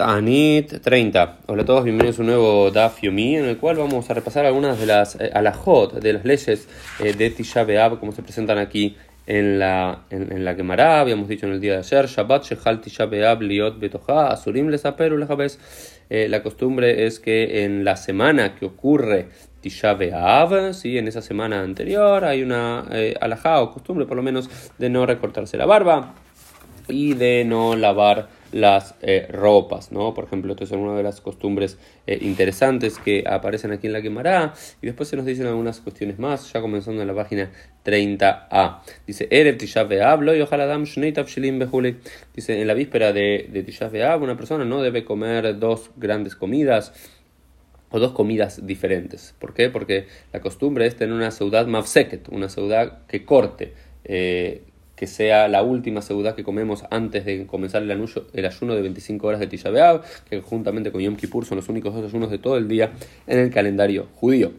Tanit 30. Hola a todos, bienvenidos a un nuevo Daf Yomi en el cual vamos a repasar algunas de las eh, alajot, de las leyes eh, de Tisha B'Av, como se presentan aquí en la, en, la Gemara. Habíamos dicho en el día de ayer, Shabbat Shechal Tisha B'Av Liot Betoja Asurim Lesaperu Lejabes. Eh, la costumbre es que en la semana que ocurre Tisha B'Av, ¿sí? en esa semana anterior hay una eh, alajá o costumbre por lo menos de no recortarse la barba y de no lavar las eh, ropas, ¿no? Por ejemplo, esto es una de las costumbres eh, interesantes que aparecen aquí en la quemará y después se nos dicen algunas cuestiones más, ya comenzando en la página 30a. Dice, Erev y ojalá dam Dice, en la víspera de, de Tishav una persona no debe comer dos grandes comidas o dos comidas diferentes. ¿Por qué? Porque la costumbre es tener una ciudad mafseket, una ciudad que corte, eh, que sea la última seudá que comemos antes de comenzar el, el ayuno de 25 horas de Tisha B'Av, que juntamente con Yom Kippur son los únicos dos ayunos de todo el día en el calendario judío.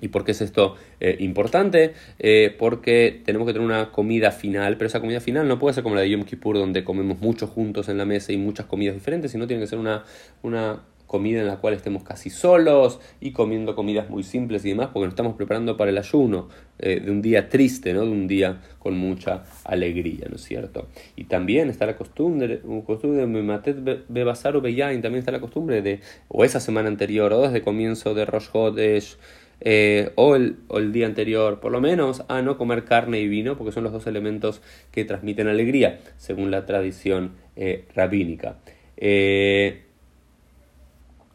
¿Y por qué es esto eh, importante? Eh, porque tenemos que tener una comida final, pero esa comida final no puede ser como la de Yom Kippur, donde comemos muchos juntos en la mesa y muchas comidas diferentes, sino tiene que ser una, una comida en la cual estemos casi solos y comiendo comidas muy simples y demás, porque nos estamos preparando para el ayuno eh, de un día triste, ¿no? de un día con mucha alegría, ¿no es cierto? Y también está la costumbre, costumbre de Bebasar o también está la costumbre de, o esa semana anterior, o desde comienzo de Rosh Hodesh, eh, o, el, o, el, día anterior, por lo menos, a no comer carne y vino, porque son los dos elementos que transmiten alegría, según la tradición eh, rabínica.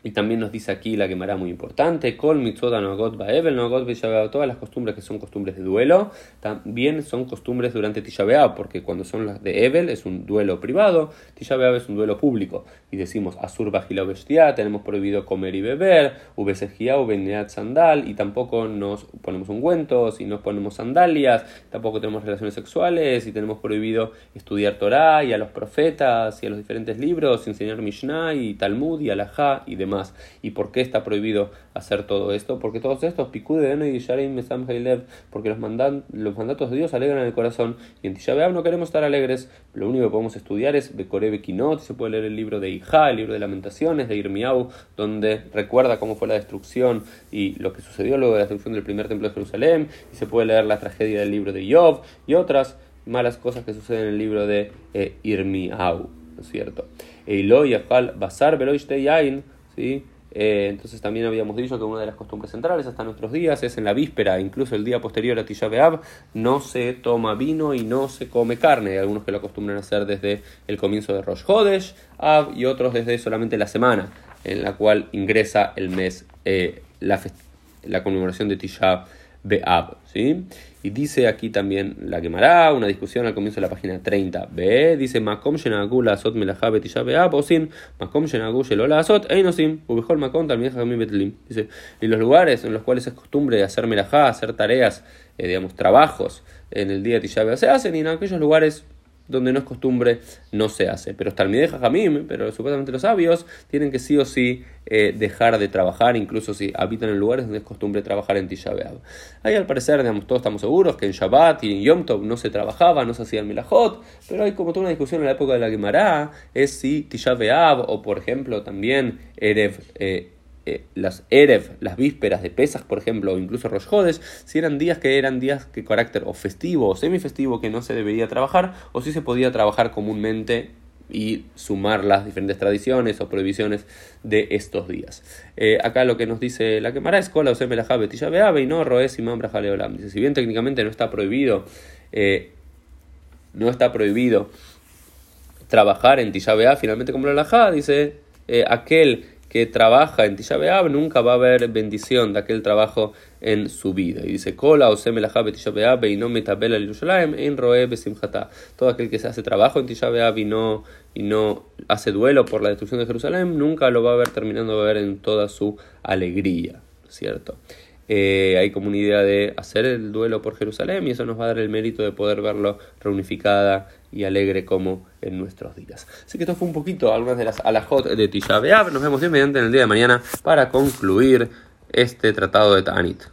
Y también nos dice aquí la quemará muy importante, Kol mitzvot nogot baevel nogot todas las costumbres que son costumbres de duelo, también son costumbres durante Tisha porque cuando son las de Evel es un duelo privado, Tisha es un duelo público. Y decimos Asur bajila bestia, tenemos prohibido comer y beber, ubesejia ubeneat sandal, y tampoco nos ponemos ungüentos y nos ponemos sandalias, tampoco tenemos relaciones sexuales, y tenemos prohibido estudiar Torah y a los profetas y a los diferentes libros, enseñar Mishnah y Talmud y Alajá y demás más. ¿Y por qué está prohibido hacer todo esto? Porque todos estos, Picude, y Sharim, Mesam, porque los, los mandatos de Dios alegran el corazón. Y en Tisha no queremos estar alegres. Lo único que podemos estudiar es Bekorebe Kinot, se puede leer el libro de Ija, el libro de Lamentaciones, de Irmiau, donde recuerda cómo fue la destrucción y lo que sucedió luego de la destrucción del primer templo de Jerusalén. Y se puede leer la tragedia del libro de Yov y otras malas cosas que suceden en el libro de eh, Irmiau, ¿no es cierto? Eilo Basar Eh, entonces también habíamos dicho que una de las costumbres centrales hasta nuestros días es en la víspera, incluso el día posterior a Tisha B'Av, no se toma vino y no se come carne. Hay algunos que lo acostumbran a hacer desde el comienzo de Rosh Hodesh, y otros desde solamente la semana en la cual ingresa el mes, eh, la, la conmemoración de Tisha Be'ab, ¿sí? Y dice aquí también la quemará, una discusión al comienzo de la página 30b, dice Makom shenagu la azot melajá betisha be'ab, o sin Makom shenagu shelola azot, einosim, ubejol makom también betlim. Dice, y los lugares en los cuales es costumbre hacer melajá, hacer tareas, eh, digamos, trabajos en el día de Tisha se hacen, y en aquellos lugares donde no es costumbre no se hace. Pero está el Mideja Jamim, pero supuestamente los sabios tienen que sí o sí eh, dejar de trabajar, incluso si habitan en lugares donde es costumbre trabajar en Tisha Ahí al parecer, digamos, todos estamos seguros que en Shabbat y en Yom Tov no se trabajaba, no se hacía el Milajot, pero hay como toda una discusión en la época de la Gemara, es si Tisha o por ejemplo también Erev... Eh, eh, las Erev, las vísperas de Pesach, por ejemplo, o incluso Rosh Hodesh, si eran días que eran días que carácter o festivo o semifestivo que no se debería trabajar, o si se podía trabajar comúnmente y sumar las diferentes tradiciones o prohibiciones de estos días. Eh, acá lo que nos dice la quemara es cola o la y no roes y Dice, si bien técnicamente no está prohibido, eh, no está prohibido trabajar en Tisha finalmente como la Lajá, dice aquel que trabaja en Tisha nunca va a haber bendición de aquel trabajo en su vida. Y dice, Kola o y no metabela en roe Todo aquel que se hace trabajo en Tisha y no, y no hace duelo por la destrucción de Jerusalén, nunca lo va a ver terminando de ver en toda su alegría, ¿cierto? Eh, hay como una idea de hacer el duelo por Jerusalén y eso nos va a dar el mérito de poder verlo reunificada y alegre como en nuestros días. Así que esto fue un poquito algunas de las alajot de Tisha Nos vemos bien mediante en el día de mañana para concluir este tratado de Tanit.